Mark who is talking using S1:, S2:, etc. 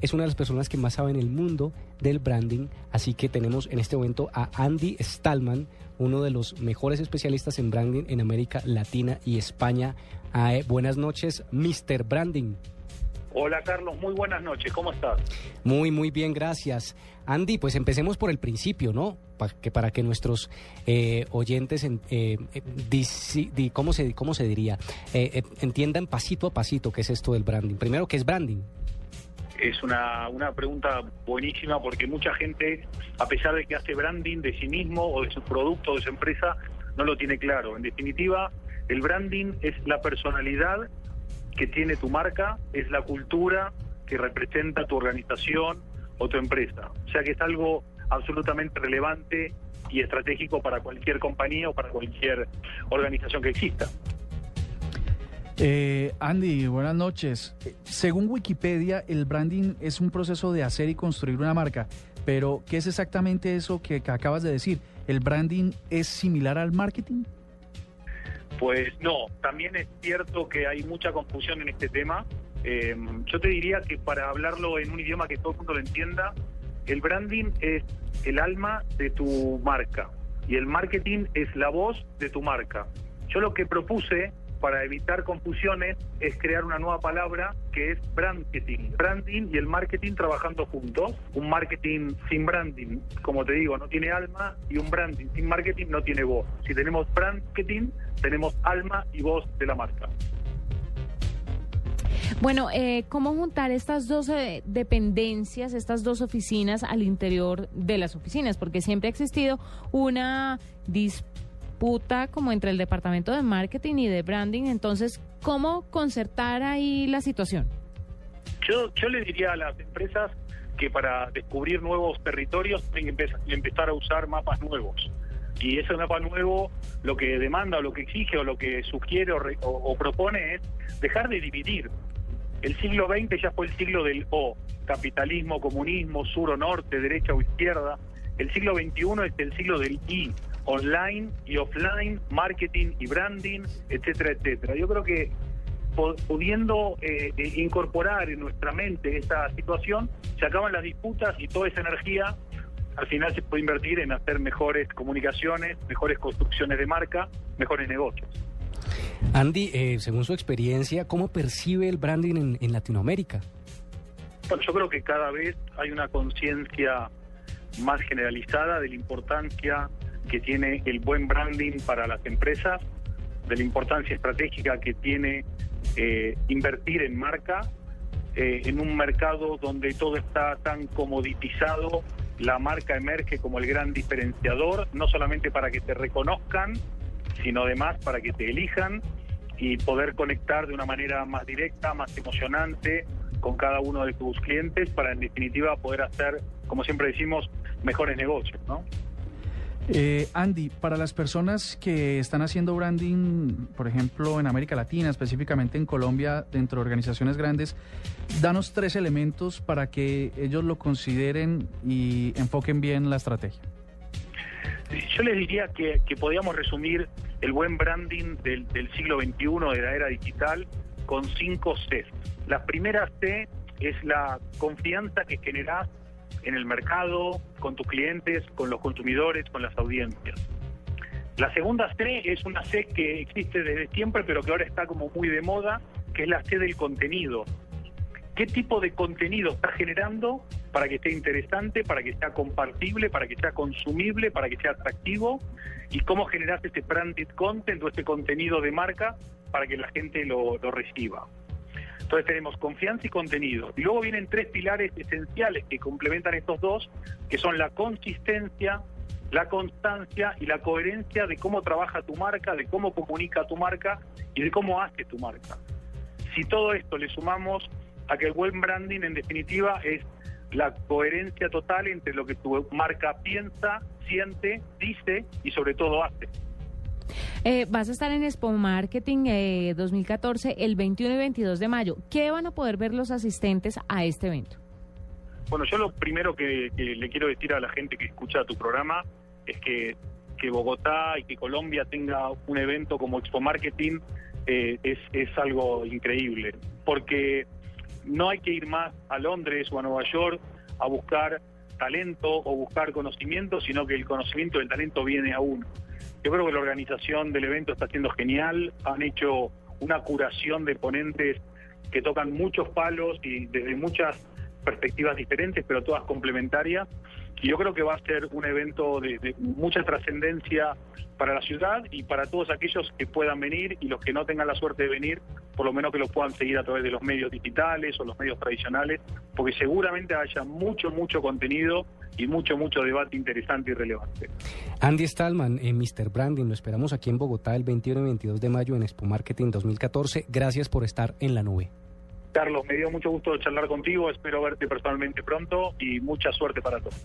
S1: Es una de las personas que más sabe en el mundo del branding, así que tenemos en este momento a Andy Stallman, uno de los mejores especialistas en branding en América Latina y España. Eh, buenas noches, Mr. Branding.
S2: Hola Carlos, muy buenas noches, ¿cómo estás?
S1: Muy, muy bien, gracias. Andy, pues empecemos por el principio, ¿no? Pa- que para que nuestros eh, oyentes, en- eh, eh, di- ¿cómo, se, ¿cómo se diría? Entiendan pasito a pasito qué es esto del branding. Primero, ¿qué es branding?
S2: Es una, una pregunta buenísima porque mucha gente, a pesar de que hace branding de sí mismo o de su producto o de su empresa, no lo tiene claro. En definitiva, el branding es la personalidad que tiene tu marca, es la cultura que representa tu organización o tu empresa. O sea que es algo absolutamente relevante y estratégico para cualquier compañía o para cualquier organización que exista.
S3: Eh, Andy, buenas noches. Eh, Según Wikipedia, el branding es un proceso de hacer y construir una marca. Pero, ¿qué es exactamente eso que, acabas de decir? ¿El branding es similar al marketing?
S2: Pues no, también es cierto que hay mucha confusión en este tema. Eh, yo te diría que para hablarlo en un idioma que todo el mundo lo entienda, el branding es el alma de tu marca y el marketing es la voz de tu marca. Yo lo que propuse para evitar confusiones es crear una nueva palabra que es branding. Branding y el marketing trabajando juntos. Un marketing sin branding, como te digo, no tiene alma y un branding sin marketing no tiene voz. Si tenemos marketing, tenemos alma y voz de la marca.
S4: Bueno, eh, ¿cómo juntar estas dos eh, dependencias, estas dos oficinas al interior de las oficinas? Porque siempre ha existido una disputa como entre el departamento de marketing y de branding. Entonces, ¿cómo concertar ahí la situación?
S2: Yo, yo le diría a las empresas que para descubrir nuevos territorios tienen que empe- empezar a usar mapas nuevos. Y ese mapa nuevo lo que demanda o lo que exige o lo que sugiere o, re- o- o propone es dejar de dividir. El siglo XX ya fue el siglo del O, capitalismo, comunismo, sur o norte, derecha o izquierda. El siglo XXI es el siglo del I, online y offline, marketing y branding, etcétera, etcétera. Yo creo que pudiendo eh, eh, incorporar en nuestra mente esta situación, se acaban las disputas y toda esa energía al final se puede invertir en hacer mejores comunicaciones, mejores construcciones de marca, mejores negocios.
S1: Andy, eh, según su experiencia, ¿cómo percibe el branding en, en Latinoamérica?
S2: Bueno, yo creo que cada vez hay una conciencia más generalizada de la importancia que tiene el buen branding para las empresas, de la importancia estratégica que tiene eh, invertir en marca, eh, en un mercado donde todo está tan comoditizado, la marca emerge como el gran diferenciador, no solamente para que te reconozcan, sino además para que te elijan y poder conectar de una manera más directa, más emocionante con cada uno de tus clientes para en definitiva poder hacer, como siempre decimos, mejores negocios, ¿no?
S3: Eh, Andy, para las personas que están haciendo branding, por ejemplo, en América Latina, específicamente en Colombia, dentro de organizaciones grandes, danos tres elementos para que ellos lo consideren y enfoquen bien la estrategia.
S2: Yo les diría que, que podíamos resumir el buen branding del, siglo XXI, de la era digital, con cinco Cs. La primera C es la confianza que generás en el mercado, con tus clientes, con los consumidores, con las audiencias. La segunda C es una C que existe desde siempre, pero que ahora está como muy de moda, que es la C del contenido. ¿Qué tipo de contenido estás generando para que sea interesante, para que sea compartible, para que sea consumible, para que sea atractivo? ¿Y cómo generas ese branded content o ese contenido de marca para que la gente lo, lo reciba? Entonces tenemos confianza y contenido. Y luego vienen tres pilares esenciales que complementan estos dos, que son la consistencia, la constancia y la coherencia de cómo trabaja tu marca, de cómo comunica tu marca y de cómo hace tu marca. Si todo esto le sumamos a que el buen branding en definitiva es la coherencia total entre lo que tu marca piensa, siente, dice y sobre todo hace.
S4: Eh, vas a estar en Expo Marketing eh, 2014 el 21 y 22 de mayo. ¿Qué van a poder ver los asistentes a este evento?
S2: Bueno, yo lo primero que, le quiero decir a la gente que escucha tu programa es que, que Bogotá y que Colombia tenga un evento como Expo Marketing eh, es, es algo increíble, porque no hay que ir más a Londres o a Nueva York a buscar talento o buscar conocimiento, sino que el conocimiento del talento viene a uno. Yo creo que la organización del evento está siendo genial, han hecho una curación de ponentes que tocan muchos palos y desde muchas perspectivas diferentes, pero todas complementarias. Y yo creo que va a ser un evento de, de mucha trascendencia para la ciudad y para todos aquellos que puedan venir y los que no tengan la suerte de venir, por lo menos que lo puedan seguir a través de los medios digitales o los medios tradicionales, porque seguramente haya mucho, mucho contenido y mucho, mucho debate interesante y relevante.
S1: Andy Stallman, en Mr. Branding, lo esperamos aquí en Bogotá el 21 y 22 de mayo en Expo Marketing 2014. Gracias por estar en la nube.
S2: Carlos, me dio mucho gusto charlar contigo, espero verte personalmente pronto y mucha suerte para todos.